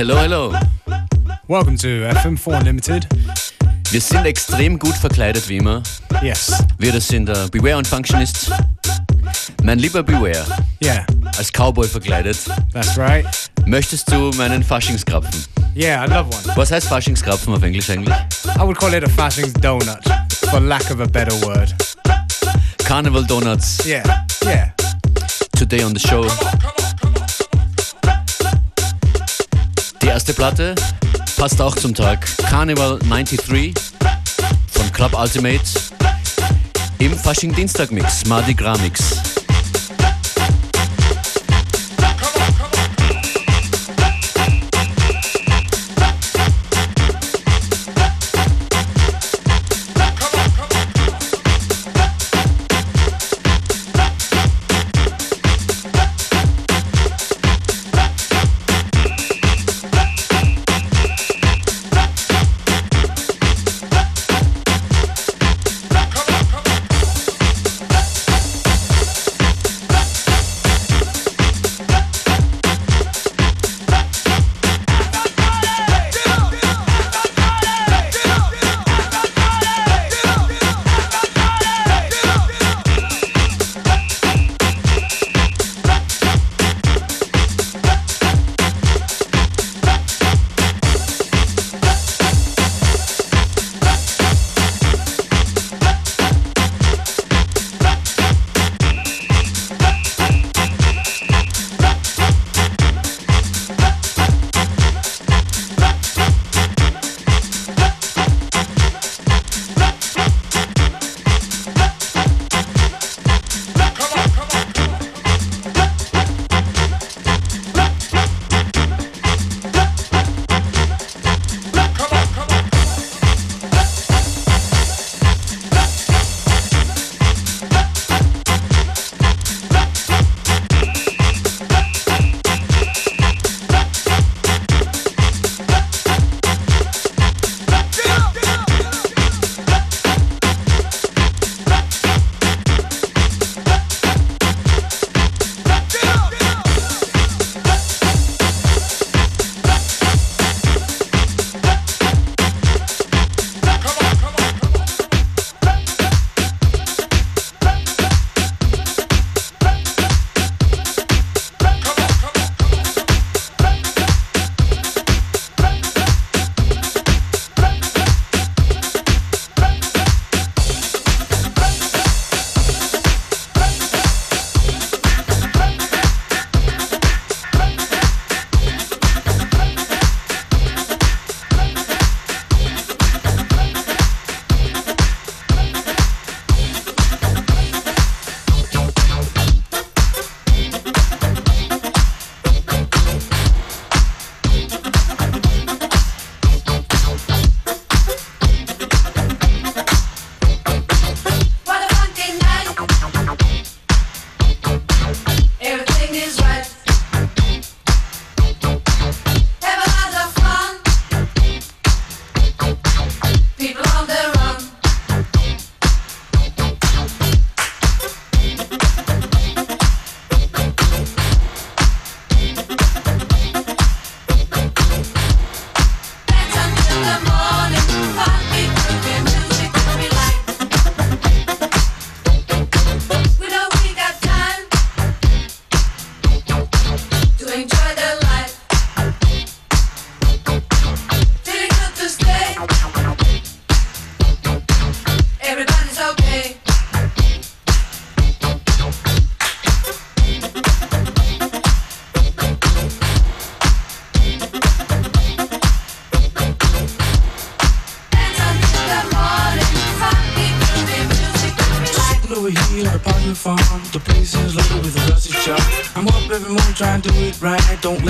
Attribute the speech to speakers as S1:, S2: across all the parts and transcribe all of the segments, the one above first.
S1: Hello, hello.
S2: Welcome to FM4 Unlimited.
S1: Wir sind extrem gut verkleidet, wie immer.
S2: Yes.
S1: Wir, das sind uh, Beware und Functionist. Mein lieber Beware.
S2: Yeah.
S1: Als Cowboy verkleidet.
S2: That's right.
S1: Möchtest du meinen Faschingskrapfen?
S2: Yeah, I love one.
S1: Was heißt Faschingskrapfen auf Englisch eigentlich?
S2: I would call it a Faschings donut, for lack of a better word.
S1: Carnival Donuts.
S2: Yeah, yeah.
S1: Today on the show. Come on, come on. erste Platte passt auch zum Tag. Carnival 93 von Club Ultimate im Fasching Dienstag Mix, Mardi Gras Mix.
S3: don't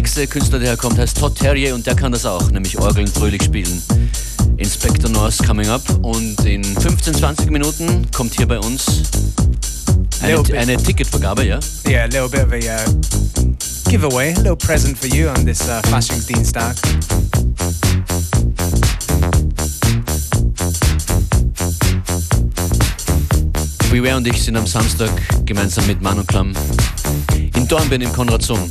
S1: nächste Künstler, der herkommt, heißt Todd Terrier und der kann das auch, nämlich Orgeln fröhlich spielen. Inspector North coming up und in 15, 20 Minuten kommt hier bei uns eine, eine Ticketvergabe, ja?
S2: Yeah, a little bit of a uh, giveaway, a little present for you on this uh, Faschingsdienstag.
S1: Beware und ich sind am Samstag gemeinsam mit Manu Klamm in Dornbirn im Konrad Sohn.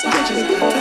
S4: times.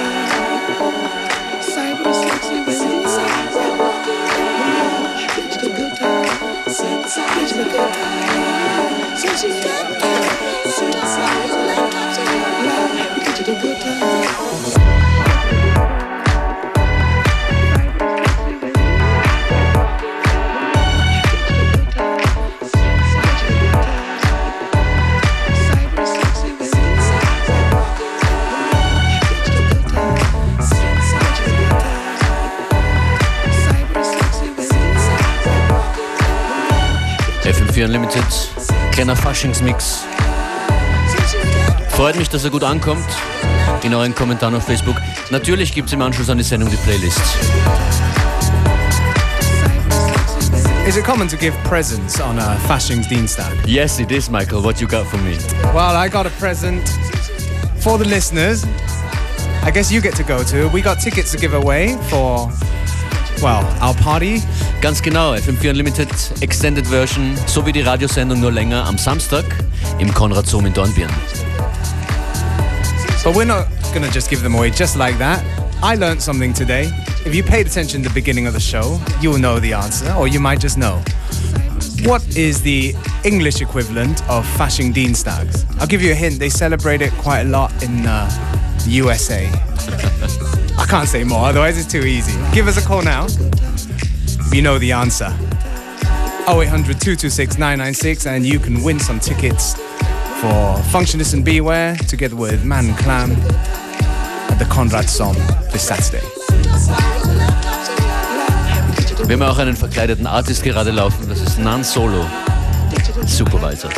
S1: Kleiner Faschingsmix. Freut mich, dass er gut ankommt. In euren Kommentaren auf Facebook. Natürlich gibt es im Anschluss an die Sendung die Playlist.
S2: Is it common to give presents on a Fashion's Faschingsdienstag?
S1: Yes, it is, Michael. What you got for me?
S2: Well, I got a present for the listeners. I guess you get to go to. We got tickets to give away for, well, our party.
S1: Ganz genau, FM4 Unlimited Extended Version, so wie die Radiosendung nur länger am Samstag im Conrad Sohm in Dornbirn.
S2: But we're not going to just give them away just like that. I learned something today. If you paid attention at the beginning of the show, you'll know the answer, or you might just know. What is the English equivalent of Fasching Dienstags? I'll give you a hint. They celebrate it quite a lot in uh, the USA. I can't say more, otherwise it's too easy. Give us a call now. You know the answer. 0800 226 996, and you can win some tickets for Functionist and Beware together with Man Clam at the Conrad Sohm this Saturday.
S1: Wir haben auch einen verkleideten Artist gerade laufen, das ist Nan Solo. Supervisor.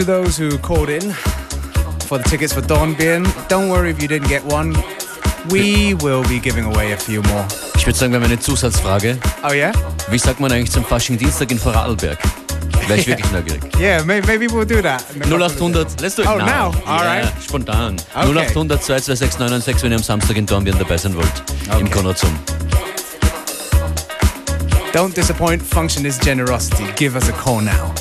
S5: To
S2: those who called in for the tickets for Dornbirn. Don't worry if you didn't get one. We will be giving away a few more.
S1: Ich würde sagen, wir haben eine Zusatzfrage.
S2: Oh yeah?
S1: Wie sagt man eigentlich zum Fasching-Dienstag in Vorarlberg? Wäre ich wirklich neugierig.
S2: Yeah, maybe we'll do that. in a couple of
S1: 0800, let's do it
S2: Oh,
S1: now.
S2: now? All
S1: Ja,
S2: right.
S1: Spontan.
S2: Okay.
S1: 0800 226 996, wenn ihr am Samstag in Dornbirn dabei sein wollt. Im
S2: Okay.
S1: Conrad Sohm.
S2: Don't disappoint. Function is generosity. Give us a call now.